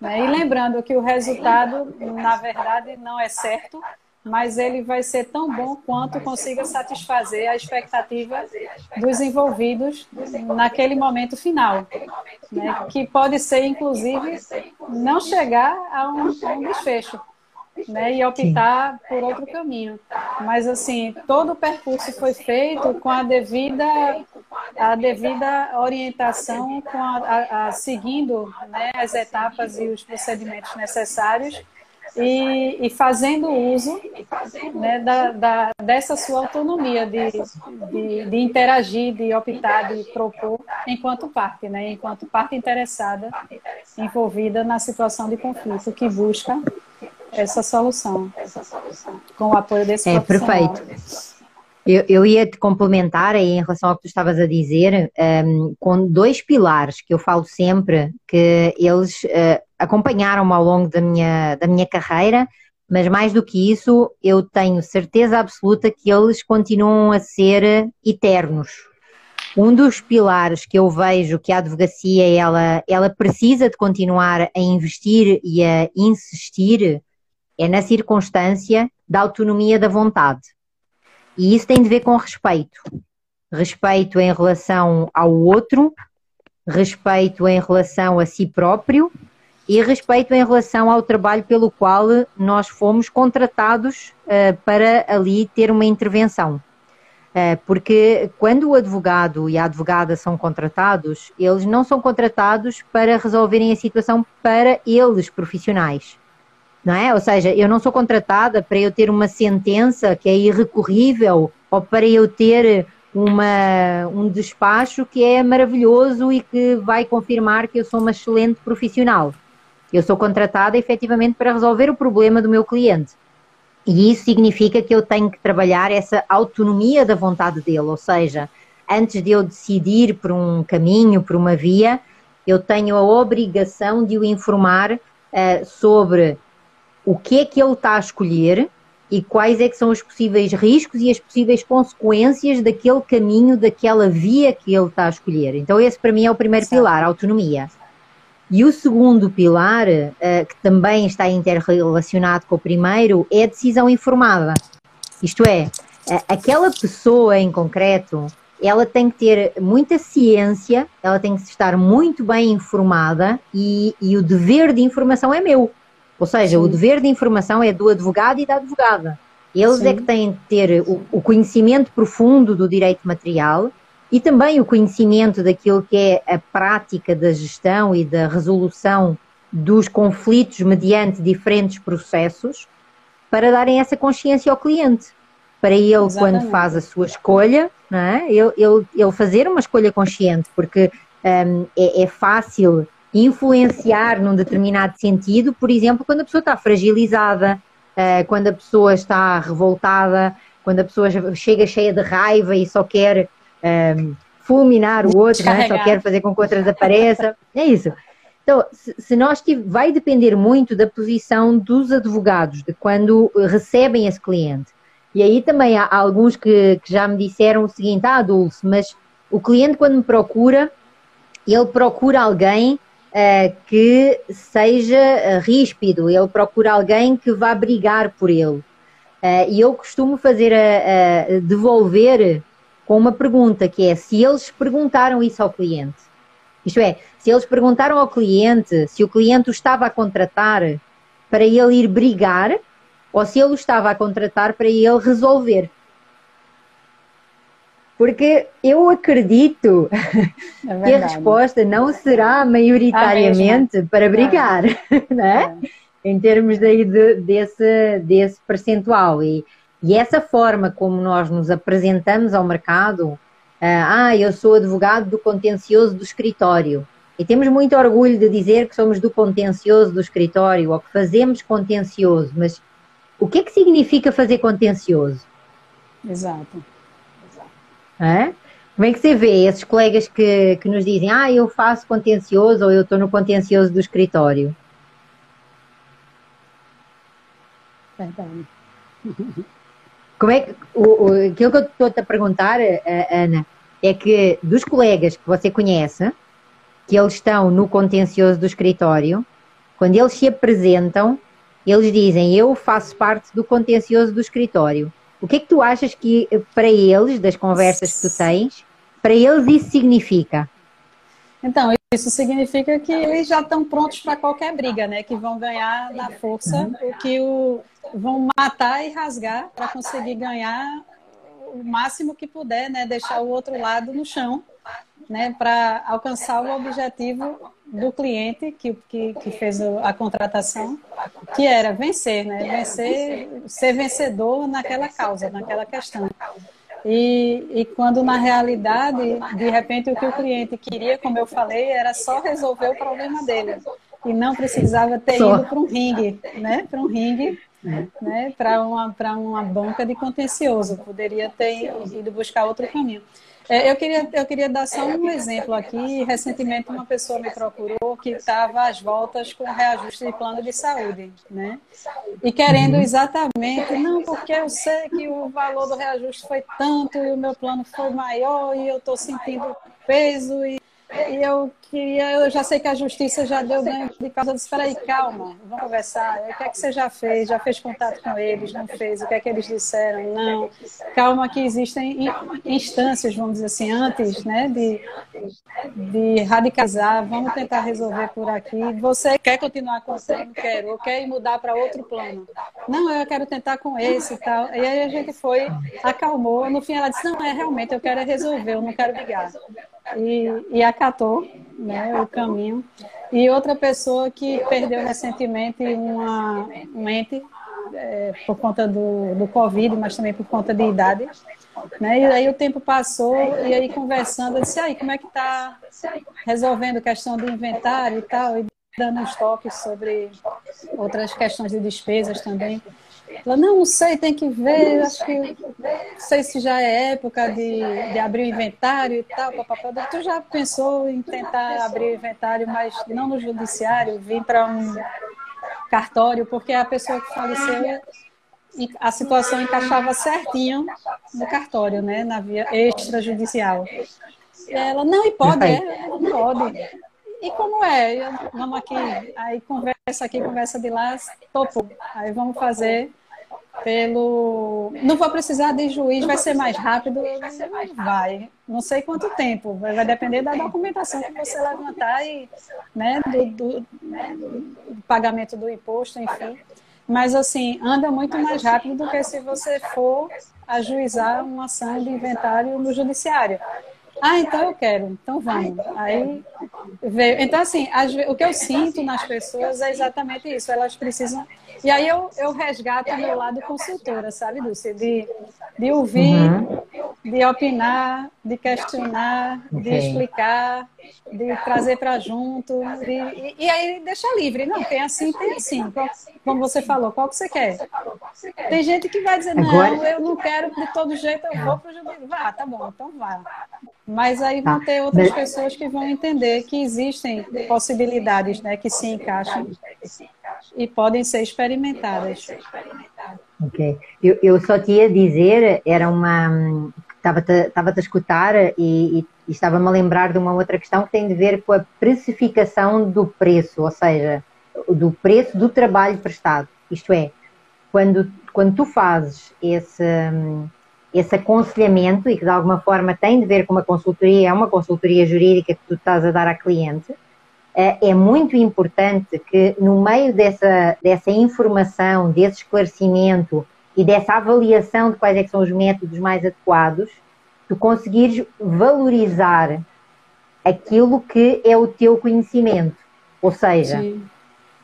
Né? E lembrando que o resultado, na verdade, não é certo, mas ele vai ser tão bom quanto consiga satisfazer a expectativa dos envolvidos naquele momento final, né? que pode ser, inclusive, não chegar a um, a um desfecho. Né, e optar por outro caminho. Mas assim, todo o percurso foi feito com a devida, a devida orientação, com a, a, a seguindo né, as etapas e os procedimentos necessários e, e fazendo uso né, da, da, dessa sua autonomia de, de, de, interagir, de optar, de propor enquanto parte, né, enquanto parte interessada, envolvida na situação de conflito que busca essa solução, com o apoio desse É, perfeito. Eu, eu, ia te complementar aí em relação ao que tu estavas a dizer, um, com dois pilares que eu falo sempre, que eles uh, acompanharam-me ao longo da minha, da minha carreira, mas mais do que isso, eu tenho certeza absoluta que eles continuam a ser eternos. Um dos pilares que eu vejo que a advocacia ela, ela precisa de continuar a investir e a insistir é na circunstância da autonomia da vontade. E isso tem de ver com respeito. Respeito em relação ao outro, respeito em relação a si próprio e respeito em relação ao trabalho pelo qual nós fomos contratados uh, para ali ter uma intervenção. Uh, porque quando o advogado e a advogada são contratados, eles não são contratados para resolverem a situação para eles profissionais não é? Ou seja, eu não sou contratada para eu ter uma sentença que é irrecorrível ou para eu ter uma, um despacho que é maravilhoso e que vai confirmar que eu sou uma excelente profissional. Eu sou contratada efetivamente para resolver o problema do meu cliente. E isso significa que eu tenho que trabalhar essa autonomia da vontade dele, ou seja, antes de eu decidir por um caminho, por uma via, eu tenho a obrigação de o informar uh, sobre o que é que ele está a escolher e quais é que são os possíveis riscos e as possíveis consequências daquele caminho, daquela via que ele está a escolher. Então esse para mim é o primeiro Sim. pilar, a autonomia. E o segundo pilar, uh, que também está interrelacionado com o primeiro, é a decisão informada. Isto é, aquela pessoa em concreto, ela tem que ter muita ciência, ela tem que estar muito bem informada e, e o dever de informação é meu. Ou seja, Sim. o dever de informação é do advogado e da advogada. Eles Sim. é que têm de ter o, o, conhecimento profundo do direito material e também o conhecimento daquilo que é a prática da gestão e da resolução dos conflitos mediante diferentes processos para darem essa consciência ao cliente. Para ele, Exatamente. quando faz a sua escolha, não é? ele, ele, ele fazer uma escolha consciente, porque um, é, é fácil influenciar num determinado sentido, por exemplo, quando a pessoa está fragilizada, eh, quando a pessoa está revoltada, quando a pessoa chega cheia de raiva e só quer ehm, fulminar o outro, né? só quer fazer com que o outro desapareça. É isso. Então, se nós vai depender muito da posição dos advogados, de quando recebem esse cliente. E aí também há alguns que, que já me disseram o seguinte: ah, Dulce, mas o cliente quando me procura, ele procura alguém uh, que seja uh, ríspido, ele procura alguém que vá brigar por ele. Uh, e eu costumo fazer a, a, devolver com uma pergunta que é se eles perguntaram isso ao cliente. Isto é, se eles perguntaram ao cliente se o cliente o estava a contratar para ele ir brigar ou se ele o estava a contratar para ele resolver. Porque eu acredito é que a resposta não será maioritariamente para brigar, é. né? É. em termos daí de, desse, desse percentual. E, e essa forma como nós nos apresentamos ao mercado, uh, ah, eu sou advogado do contencioso do escritório. E temos muito orgulho de dizer que somos do contencioso do escritório ou que fazemos contencioso, mas o que é que significa fazer contencioso? Exato. É? Como é que você vê esses colegas que, que nos dizem, ah, eu faço contencioso ou eu estou no contencioso do escritório? Verdade. Como é que, o, o, aquilo que eu estou-te a perguntar, eh, Ana, é que dos colegas que você conhece, que eles estão no contencioso do escritório, quando eles se apresentam, eles dizem, eu faço parte do contencioso do escritório. O que é que tu achas que para eles, das conversas que tu tens, para eles isso significa? Então, isso significa que eles já estão prontos para qualquer briga, né? Que vão ganhar na força uhum. que o, vão matar e rasgar para conseguir ganhar o máximo que puder, né? Deixar o outro lado no chão, né? Para alcançar o objetivo do cliente que, que, que, fez a contratação, que era vencer, né? Vencer, ser vencedor naquela causa, naquela questão. E, e quando na realidade, de repente, o que o cliente queria, como eu falei, era só resolver o problema dele. E não precisava ter só. ido para um ringue, né? Para um ringue né, para uma, uma banca de contencioso, poderia ter ido buscar outro caminho. É, eu, queria, eu queria dar só um exemplo aqui. Recentemente, uma pessoa me procurou que estava às voltas com reajuste de plano de saúde, né? E querendo uhum. exatamente, não, porque eu sei que o valor do reajuste foi tanto e o meu plano foi maior e eu estou sentindo peso e e eu queria, eu já sei que a justiça já deu ganho de causa. Eu disse, aí, calma, vamos conversar. O que é que você já fez? Já fez contato com eles? Não fez? O que é que eles disseram? Não. Calma que existem instâncias, vamos dizer assim, antes né, de, de radicalizar. Vamos tentar resolver por aqui. Você quer continuar com o plano? Quero. Ou quer mudar para outro plano? Não, eu quero tentar com esse e tal. E aí a gente foi, acalmou. No fim ela disse, não, é realmente, eu quero resolver, eu não quero brigar e, e acatou né, o caminho. E outra pessoa que perdeu recentemente uma, um ente é, por conta do, do Covid, mas também por conta de idade. Né? E aí o tempo passou e aí conversando, eu disse, aí, como é que está resolvendo questão do inventário e tal, e dando uns toques sobre outras questões de despesas também. Ela, não, não sei, tem que ver, acho que não sei se já é época de, de abrir o inventário e tal, papapá. Tu já pensou em tentar abrir o inventário, mas não no judiciário, vir para um cartório, porque a pessoa que faleceu a situação encaixava certinho no cartório, né, na via extrajudicial. Ela, não, e pode, é, pode. E como é? Vamos aqui, aí conversa aqui, conversa de lá, topo. Aí vamos fazer pelo. Não vou precisar de juiz, vai ser mais rápido? Vai. Não sei quanto tempo, vai depender da documentação que você levantar e né, do, do, do pagamento do imposto, enfim. Mas assim, anda muito mais rápido do que se você for ajuizar uma ação de inventário no judiciário. Ah, então eu quero, então vamos. Aí veio. Então, assim, o que eu sinto nas pessoas é exatamente isso. Elas precisam e aí eu, eu resgato o meu lado consultora, sabe, Dulce? De, de ouvir, uhum. De opinar, de questionar, okay. de explicar, de trazer para junto. De, e, e, aí deixa livre. Não, tem assim, tem assim. como você falou, qual que você quer? Tem gente que vai dizer, não, eu não quero, de todo jeito eu vou para o. Vá, tá bom, então vá. Mas aí vão tá. ter outras pessoas que vão entender que existem possibilidades né, que se encaixam e podem ser experimentadas. Ok. Eu, eu só ia dizer, era uma. Estava-te estava a escutar e, e, e estava-me a lembrar de uma outra questão que tem a ver com a precificação do preço, ou seja, do preço do trabalho prestado. Isto é, quando, quando tu fazes esse esse aconselhamento e que de alguma forma tem de ver com uma consultoria, é uma consultoria jurídica que tu estás a dar à cliente, é, é muito importante que no meio dessa, dessa informação, desse esclarecimento e dessa avaliação de quais é são os métodos mais adequados, tu conseguires valorizar aquilo que é o teu conhecimento. Ou seja, Sim.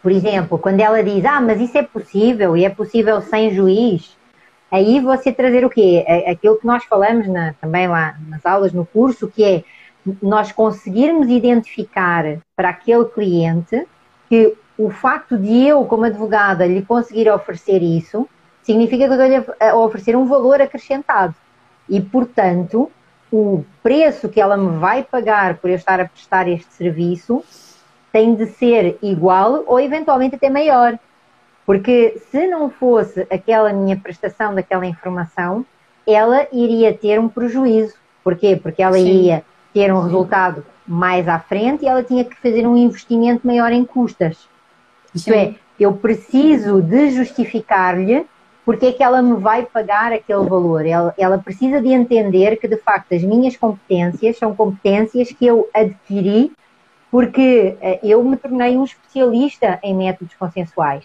por exemplo, quando ela diz, ah, mas isso é possível e é possível sem juiz, aí você trazer o quê? É aquilo que nós falamos na, também lá nas aulas, no curso, que é nós conseguirmos identificar para aquele cliente que o facto de eu, como advogada, lhe conseguir oferecer isso, significa que eu estou-lhe a oferecer um valor acrescentado. E, portanto, o preço que ela me vai pagar por eu estar a prestar este serviço tem de ser igual ou eventualmente até maior. Porque se não fosse aquela minha prestação daquela informação, ela iria ter um prejuízo. Porquê? Porque ela Sim. iria ter um resultado mais à frente e ela tinha que fazer um investimento maior em custas. Isto Sim. é, eu preciso de justificar-lhe porque é que ela me vai pagar aquele valor. Ela, ela precisa de entender que, de facto, as minhas competências são competências que eu adquiri porque eh, eu me tornei um especialista em métodos consensuais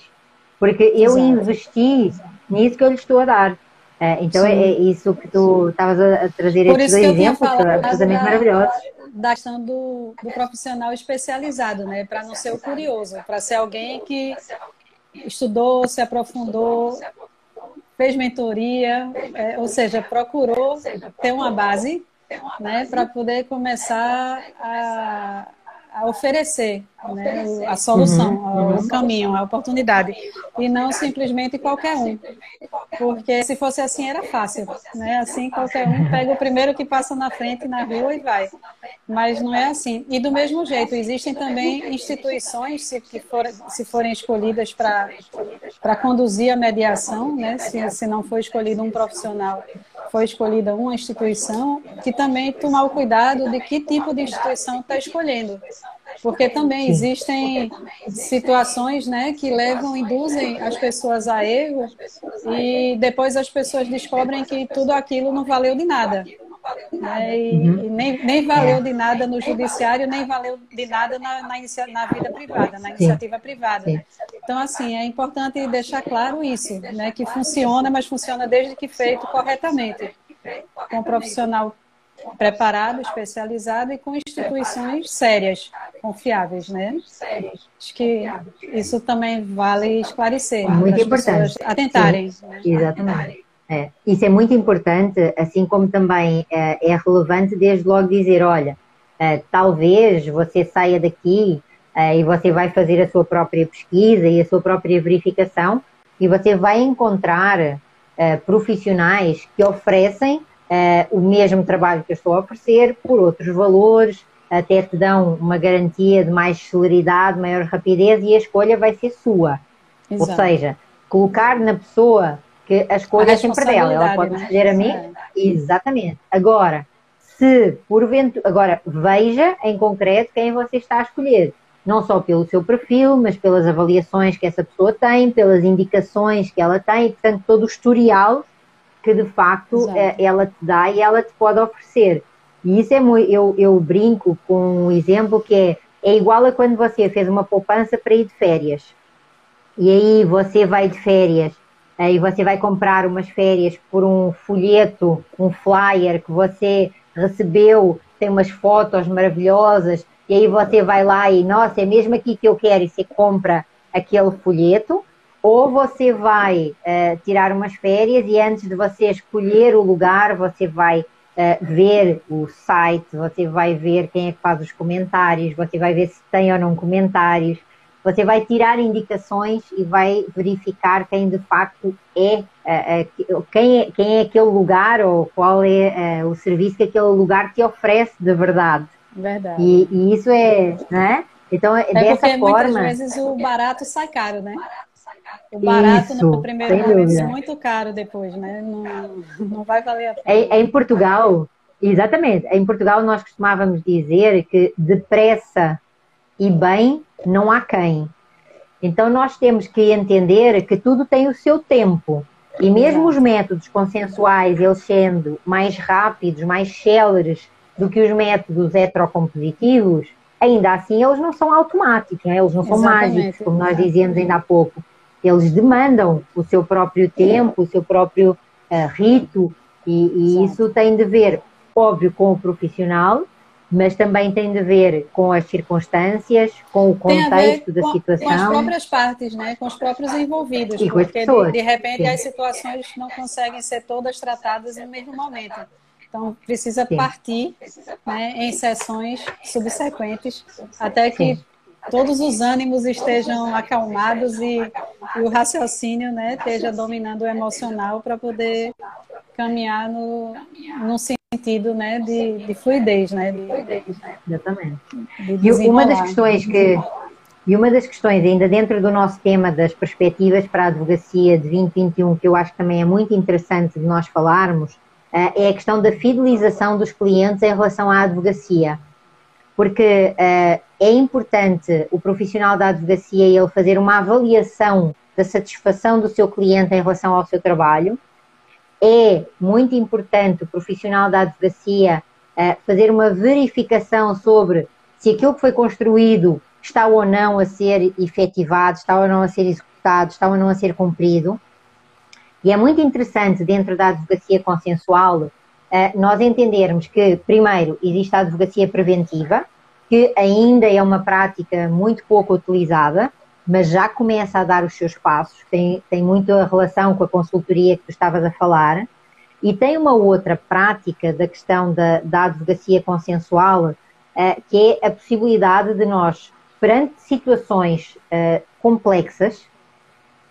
porque eu Exato. investi nisso que eu lhe estou a dar. É, então é, é, isso que tu estavas a, trazer Por esses dois exemplos, absolutamente maravilhosos. da questão do, do profissional especializado, né? Para não ser o curioso, para ser alguém que estudou, se aprofundou, fez mentoria, é, ou seja, procurou ter uma base né, para poder começar a, a oferecer né, a solução, uhum, o caminho, a oportunidade, e não simplesmente qualquer um. Porque se fosse assim era fácil, né? Assim qualquer um pega o primeiro que passa na frente na rua e vai. Mas não é assim. E do mesmo jeito, existem também instituições se, que for, se forem escolhidas para conduzir a mediação, né? Se, se não for escolhido um profissional, foi escolhida uma instituição, que também tomar o cuidado de que tipo de instituição está escolhendo porque também existem situações né, que levam, induzem as pessoas a erro e depois as pessoas descobrem que tudo aquilo não valeu de nada. Né? E, uhum. e nem, nem valeu é. de nada no judiciário, nem valeu de nada na, na, inicia, na vida privada, na iniciativa privada. Então, assim, é importante deixar claro isso, né? que funciona, mas funciona desde que feito corretamente, com um profissional preparado, especializado e com instituições sérias, confiáveis, né? Acho que isso também vale esclarecer. Muito importante. Atentarem. Sim, exatamente. É. Isso é muito importante, assim como também é, é relevante desde logo dizer, olha, é, talvez você saia daqui e você vai fazer a sua própria pesquisa e a sua própria verificação e você vai encontrar é, profissionais que oferecem uh, o mesmo trabalho que eu estou a oferecer por outros valores, até te dão uma garantia de mais celeridade, maior rapidez e a escolha vai ser sua. Exato. Ou seja, colocar na pessoa que a escolha a é sempre dela, ela pode né? escolher a mim. É. Exatamente. Agora, se porventura, agora veja em concreto quem você está a escolher. Não só pelo seu perfil, mas pelas avaliações que essa pessoa tem, pelas indicações que ela tem, portanto, todo o historial que de facto Exato. Eh, ela te dá e ela te pode oferecer. E isso é muito, eu, eu brinco com um exemplo que é, é igual a quando você fez uma poupança para ir de férias. E aí você vai de férias e você vai comprar umas férias por um folheto, um flyer que você recebeu, tem umas fotos maravilhosas, e aí você vai lá e, nossa, é mesmo aqui que eu quero, e você compra aquele folheto, ou você vai uh, tirar umas férias e antes de você escolher o lugar, você vai uh, ver o site, você vai ver quem é que faz os comentários, você vai ver se tem ou não comentários, você vai tirar indicações e vai verificar quem de facto é, uh, quem, é quem é aquele lugar ou qual é o serviço que aquele lugar te oferece de verdade. Verdade. E, e isso é, né? Então, é, dessa porque forma. Muitas vezes o barato sai caro, né? O barato Isso, no primeiro momento é muito caro depois, né? Não, não vai valer a pena. É, é em Portugal, exatamente, em Portugal nós costumávamos dizer que depressa e bem não há quem. Então nós temos que entender que tudo tem o seu tempo. E mesmo os métodos consensuais, eles sendo mais rápidos, mais céleres do que os métodos heterocompositivos, ainda assim eles não são automáticos, né? eles não são Exatamente. mágicos, como nós dizíamos ainda há pouco. Eles demandam o seu próprio tempo, o seu próprio uh, rito, e, e isso tem de ver, óbvio, com o profissional, mas também tem de ver com as circunstâncias, com o contexto da com, situação. Com as próprias partes, né? com os próprios envolvidos, e porque de, de, repente Sim. as situações não conseguem ser todas tratadas no mesmo momento. Então, precisa partir né, em sessões subsequentes até que Sim todos os ânimos estejam acalmados e, e o raciocínio né, esteja dominando o emocional para poder caminhar no, no sentido né, de, de fluidez, né? De, Exatamente. De e uma das questões que e uma das questões, ainda dentro do nosso tema das perspectivas para a advocacia de 2021, que eu acho que também é muito interessante de nós falarmos, é a questão da fidelização dos clientes em relação à advocacia porque uh, é importante o profissional da advocacia ele fazer uma avaliação da satisfação do seu cliente em relação ao seu trabalho. É muito importante o profissional da advocacia uh, fazer uma verificação sobre se aquilo que foi construído está ou não a ser efetivado, está ou não a ser executado, está ou não a ser cumprido. E é muito interessante dentro da advocacia consensual nós entendermos que, primeiro, existe a advocacia preventiva, que ainda é uma prática muito pouco utilizada, mas já começa a dar os seus passos, tem, tem muito a relação com a consultoria que tu estavas a falar, e tem uma outra prática da questão da, da advocacia consensual, uh, que é a possibilidade de nós, perante situações uh, complexas,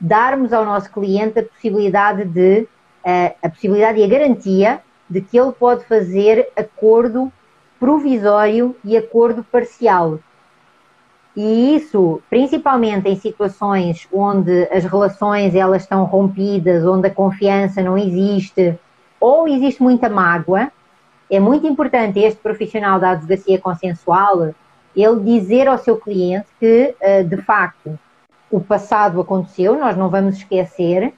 darmos ao nosso cliente a possibilidade de, uh, a possibilidade e a garantia de que ele pode fazer acordo provisório e acordo parcial. E isso, principalmente em situações onde as relações elas estão rompidas, onde a confiança não existe, ou existe muita mágoa, é muito importante este profissional da advocacia consensual ele dizer ao seu cliente que, eh, de facto, o passado aconteceu, nós não vamos esquecer,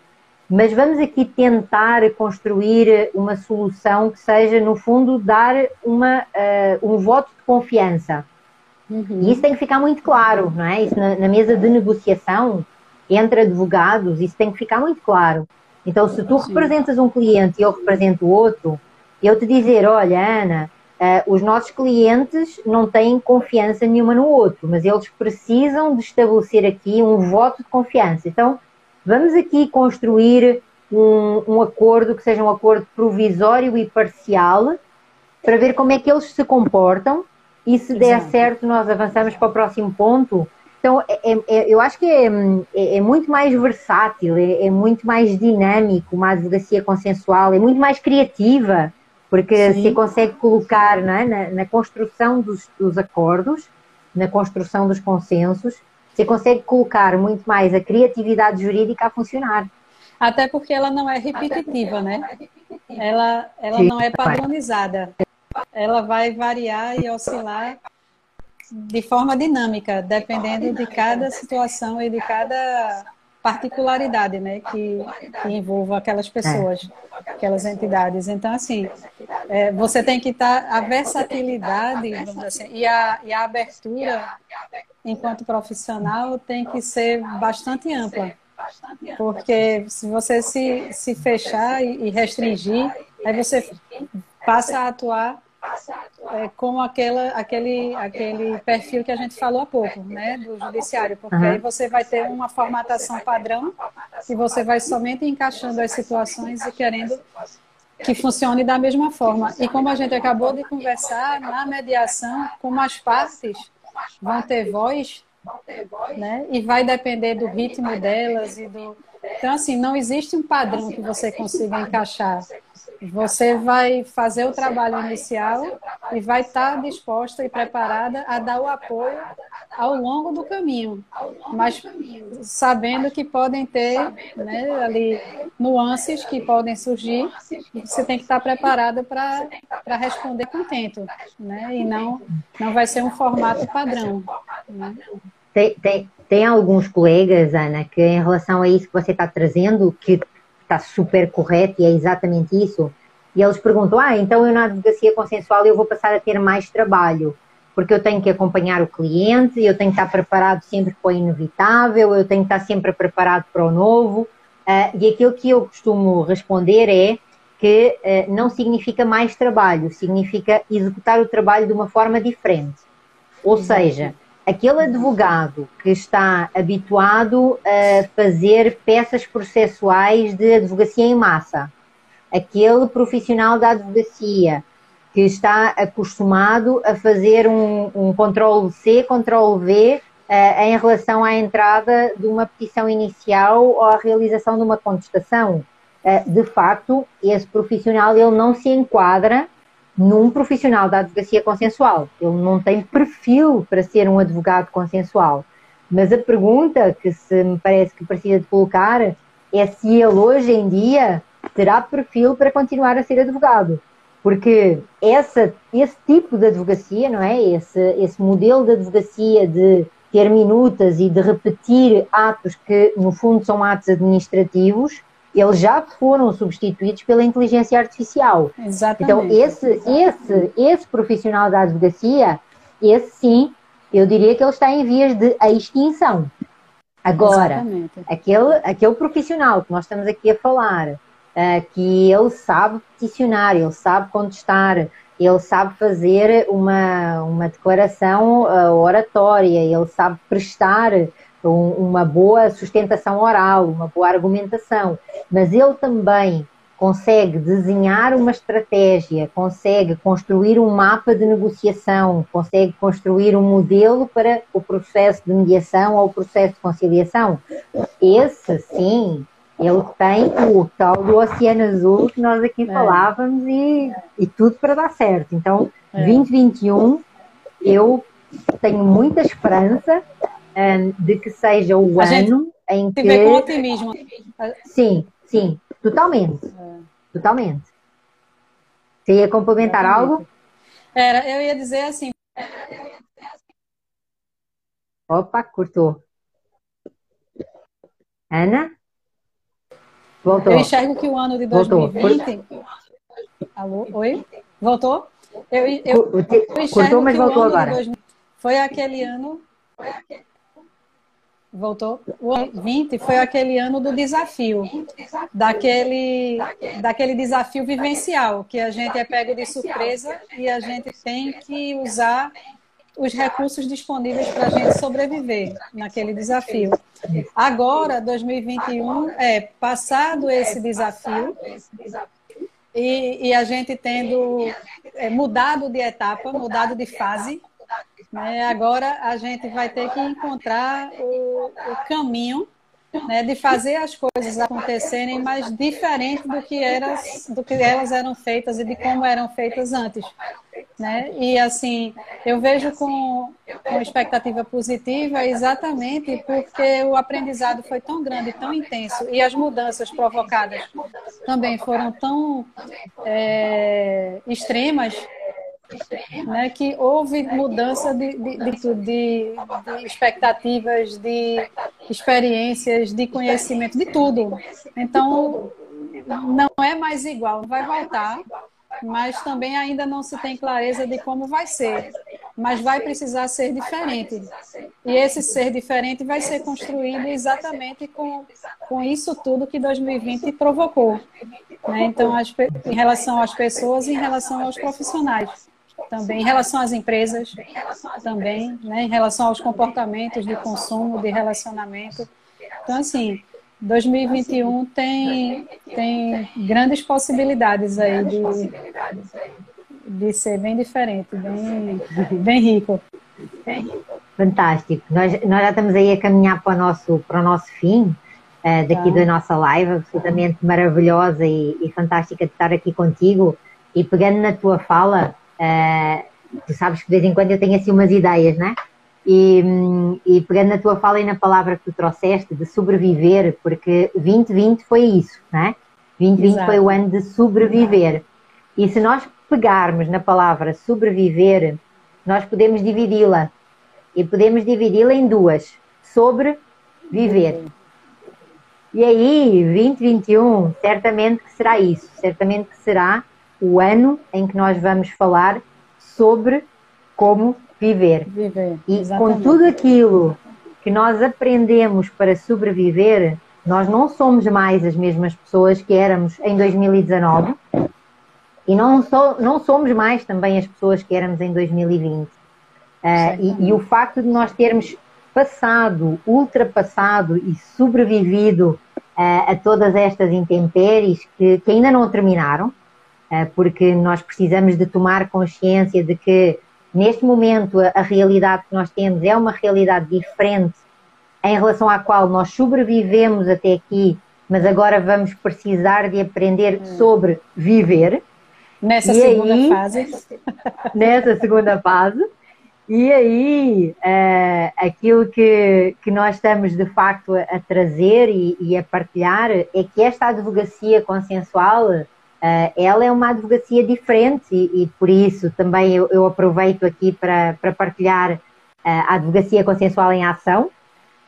mas vamos aqui tentar construir uma solução que seja, no fundo, dar uma, uh, um voto de confiança. Uhum. E isso tem que ficar muito claro, não é? Isso na, na, mesa de negociação entre advogados, isso tem que ficar muito claro. Então, se tu representas um cliente e eu represento outro, eu te dizer, olha, Ana, uh, os nossos clientes não têm confiança nenhuma no outro, mas eles precisam de estabelecer aqui um voto de confiança. Então, vamos aqui construir um, um, acordo que seja um acordo provisório e parcial para ver como é que eles se comportam e se der Exato. certo nós avançamos para o próximo ponto. Então, é, é, é eu acho que é, é, é muito mais versátil, é, é, muito mais dinâmico uma advocacia consensual, é muito mais criativa, porque Sim. se consegue colocar na, na, construção dos, dos acordos, na construção dos consensos, você consegue colocar muito mais a criatividade jurídica a funcionar. Até porque ela não é repetitiva, né? Ela, ela Sim, não é padronizada. Ela vai variar e oscilar de forma dinâmica, dependendo de cada situação e de cada particularidade, né, que, que envolva aquelas pessoas, aquelas entidades. Então, assim, é, você tem que estar tá, a versatilidade, assim, e a, e a abertura enquanto profissional tem que ser bastante ampla. Porque se você se, se fechar e restringir, aí você passa a atuar é, como aquela, aquele, aquele perfil que a gente falou há pouco, né, do judiciário, porque uhum. aí você vai ter uma formatação padrão e você vai somente encaixando as situações e querendo que funcione da mesma forma. E como a gente acabou de conversar, na mediação, como as partes vão ter voz, né? E vai depender do ritmo delas e do. Então, assim, não existe um padrão que você consiga encaixar. Você vai fazer o trabalho inicial e vai estar disposta e preparada a dar o apoio ao longo do caminho, mas sabendo que podem ter né, ali nuances que podem surgir, você tem que estar preparada para responder contento, né? E não, não vai ser um formato padrão. Né? Tem, tem, tem alguns colegas, Ana, que em relação a isso que você está trazendo, que está super correto e é exatamente isso. E eles perguntam: ah, então eu na advocacia consensual eu vou passar a ter mais trabalho, porque eu tenho que acompanhar o cliente, eu tenho que estar preparado sempre para o inevitável, eu tenho que estar sempre preparado para o novo. Uh, e aquilo que eu costumo responder é que uh, não significa mais trabalho, significa executar o trabalho de uma forma diferente. Ou seja, aquele advogado que está habituado a fazer peças processuais de advocacia em massa, aquele profissional da advocacia que está acostumado a fazer um, um controle C, controle V uh, em relação à entrada de uma petição inicial ou à realização de uma contestação. Uh, de facto, esse profissional ele não se enquadra num profissional da advocacia consensual. Ele não tem perfil para ser um advogado consensual. Mas a pergunta que se me parece que precisa de colocar é se ele hoje em dia terá perfil para continuar a ser advogado. Porque essa, esse tipo de advocacia, não é? Esse, esse modelo de advocacia de ter minutas e de repetir atos que, no fundo, são atos administrativos, eles já foram substituídos pela inteligência artificial. Exatamente. Então, esse, esse, esse profissional da advocacia, esse sim, eu diria que ele está em vias de extinção. Agora, aquele, aquele profissional que nós estamos aqui a falar, uh, que ele sabe peticionar, ele sabe contestar, ele sabe fazer uma, uma declaração uh, oratória, ele sabe prestar uma boa sustentação oral, uma boa argumentação, mas ele também consegue desenhar uma estratégia, consegue construir um mapa de negociação, consegue construir um modelo para o processo de mediação ou o processo de conciliação. Esse, sim, ele tem o tal do oceano azul que nós aqui é. falávamos e, e tudo para dar certo. Então, é. 2021, eu tenho muita esperança de que seja o A ano em que. com otimismo. Sim, sim, totalmente. É. Totalmente. Você ia complementar algo? Era, eu ia dizer assim. Opa, cortou. Ana? Voltou. Eu enxergo que o ano de 2020. Voltou. Alô? Oi? Voltou? Eu, eu, eu Cortou, mas voltou agora. 2000... Foi aquele ano. Voltou. O ano 20 foi aquele ano do desafio, daquele, daquele desafio vivencial, que a gente é pego de surpresa e a gente tem que usar os recursos disponíveis para a gente sobreviver naquele desafio. Agora, 2021, é passado esse desafio e, e a gente tendo é, mudado de etapa, mudado de fase, né? Agora a gente vai ter que encontrar o, o caminho né, de fazer as coisas acontecerem mais diferente do que, eras, do que elas eram feitas e de como eram feitas antes. Né? E assim, eu vejo com, com expectativa positiva exatamente porque o aprendizado foi tão grande, tão intenso, e as mudanças provocadas também foram tão é, extremas né, que houve mudança de, de, de, de, expectativas, de experiências, de conhecimento, de tudo. Então, não é mais igual, vai voltar, mas também ainda não se tem clareza de como vai ser. Mas vai precisar ser diferente. E esse ser diferente vai ser construído exatamente com, com isso tudo que 2020 provocou. Né? Então, as, em relação às pessoas e em relação aos profissionais também em relação às empresas, também, né, em relação aos comportamentos de consumo, de relacionamento. Então, assim, 2021 tem, tem grandes possibilidades aí de, de ser bem diferente, bem, bem rico. Fantástico. Nós, nós já estamos aí a caminhar para o nosso, para o nosso fim. Uh, daqui tá. da nossa live, absolutamente maravilhosa e, e fantástica de estar aqui contigo. E pegando na tua fala, Uh, tu sabes que de vez em quando eu tenho assim umas ideias, né? E, e pegando na tua fala e na palavra que tu trouxeste de sobreviver, porque 2020 foi isso, né? 2020 Exato. foi o ano de sobreviver. E se nós pegarmos na palavra sobreviver, nós podemos dividi-la. E podemos dividi-la em duas: sobreviver. E aí, 2021, certamente que será isso. Certamente que será o ano em que nós vamos falar sobre como viver. viver e com tudo aquilo que nós aprendemos para sobreviver, nós não somos mais as mesmas pessoas que éramos em 2019 e não, so, não somos mais também as pessoas que éramos em 2020. Uh, eh, e, e, o facto de nós termos passado, ultrapassado e sobrevivido uh, a todas estas intempéries que, que ainda não terminaram, porque nós precisamos de tomar consciência de que neste momento a, realidade que nós temos é uma realidade diferente em relação à qual nós sobrevivemos até aqui, mas agora vamos precisar de aprender hum. sobre viver. Nessa e segunda aí, fase. Nessa segunda fase. E aí, uh, aquilo que, que nós estamos de facto a, a trazer e, e, a partilhar é que esta advocacia consensual Uh, ela é uma advocacia diferente e, e por isso também eu, eu aproveito aqui para, para partilhar uh, a advocacia consensual em ação,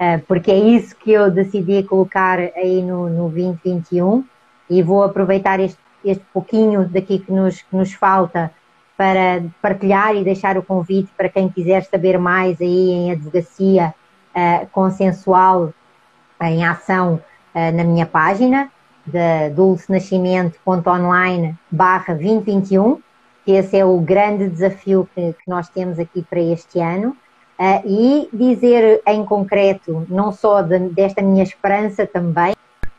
uh, porque é isso que eu decidi colocar aí no, no 2021 e vou aproveitar este, este pouquinho daqui que nos, que nos falta para partilhar e deixar o convite para quem quiser saber mais aí em advocacia consensual em ação na minha página da dulcenascimento.online barra 2021, que esse é o grande desafio que, que nós temos aqui para este ano. Uh, e dizer em concreto, não só de, desta minha esperança também,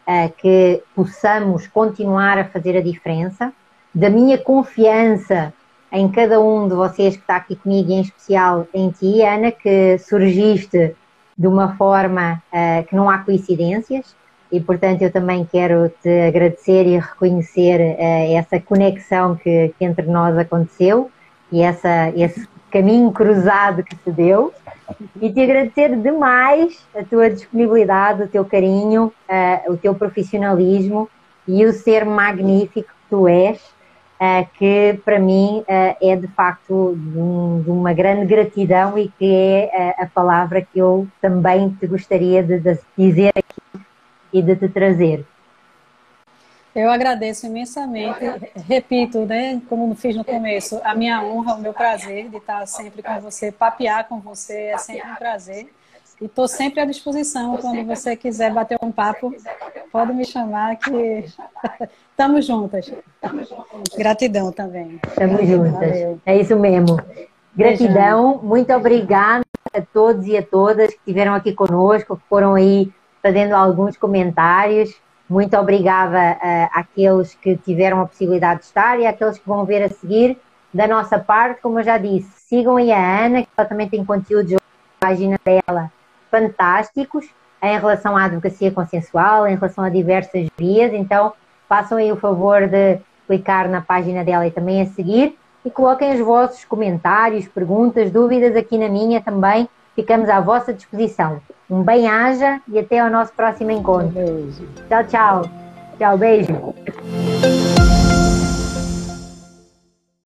uh, que possamos continuar a fazer a diferença, da minha confiança em cada um de vocês que está aqui comigo, e em especial em ti, Ana, que surgiste de uma forma uh, que não há coincidências e, portanto, eu também quero te agradecer e reconhecer uh, essa conexão que, que, entre nós aconteceu e essa, esse caminho cruzado que se deu. E te agradecer demais a tua disponibilidade, o teu carinho, uh, o teu profissionalismo e o ser magnífico que tu és, uh, que para mim é de facto de, um, de, uma grande gratidão e que é a palavra que eu também te gostaria de, de dizer e de te trazer. Eu agradeço imensamente, repito, né, como fiz no começo, a minha honra, o meu prazer de estar sempre com você, papear com você é sempre um prazer. E estou sempre à disposição quando você quiser bater um papo, pode me chamar que estamos juntas. Gratidão também. Estamos juntas. Valeu. É isso mesmo. Gratidão, Beijão. muito obrigada a todos e a todas que estiveram aqui conosco, que foram aí fazendo alguns comentários. Muito obrigada uh, àqueles que tiveram a possibilidade de estar e àqueles que vão ver a seguir. Da nossa parte, como eu já disse, sigam aí a Ana, que ela também tem conteúdos na página dela fantásticos em relação à advocacia consensual, em relação a diversas vias. Então, façam aí o favor de clicar na página dela e também a seguir e coloquem os vossos comentários, perguntas, dúvidas aqui na minha também. Ficamos à vossa disposição. Um bem-aja e até ao nosso próximo encontro. Tchau, tchau. Tchau, beijo.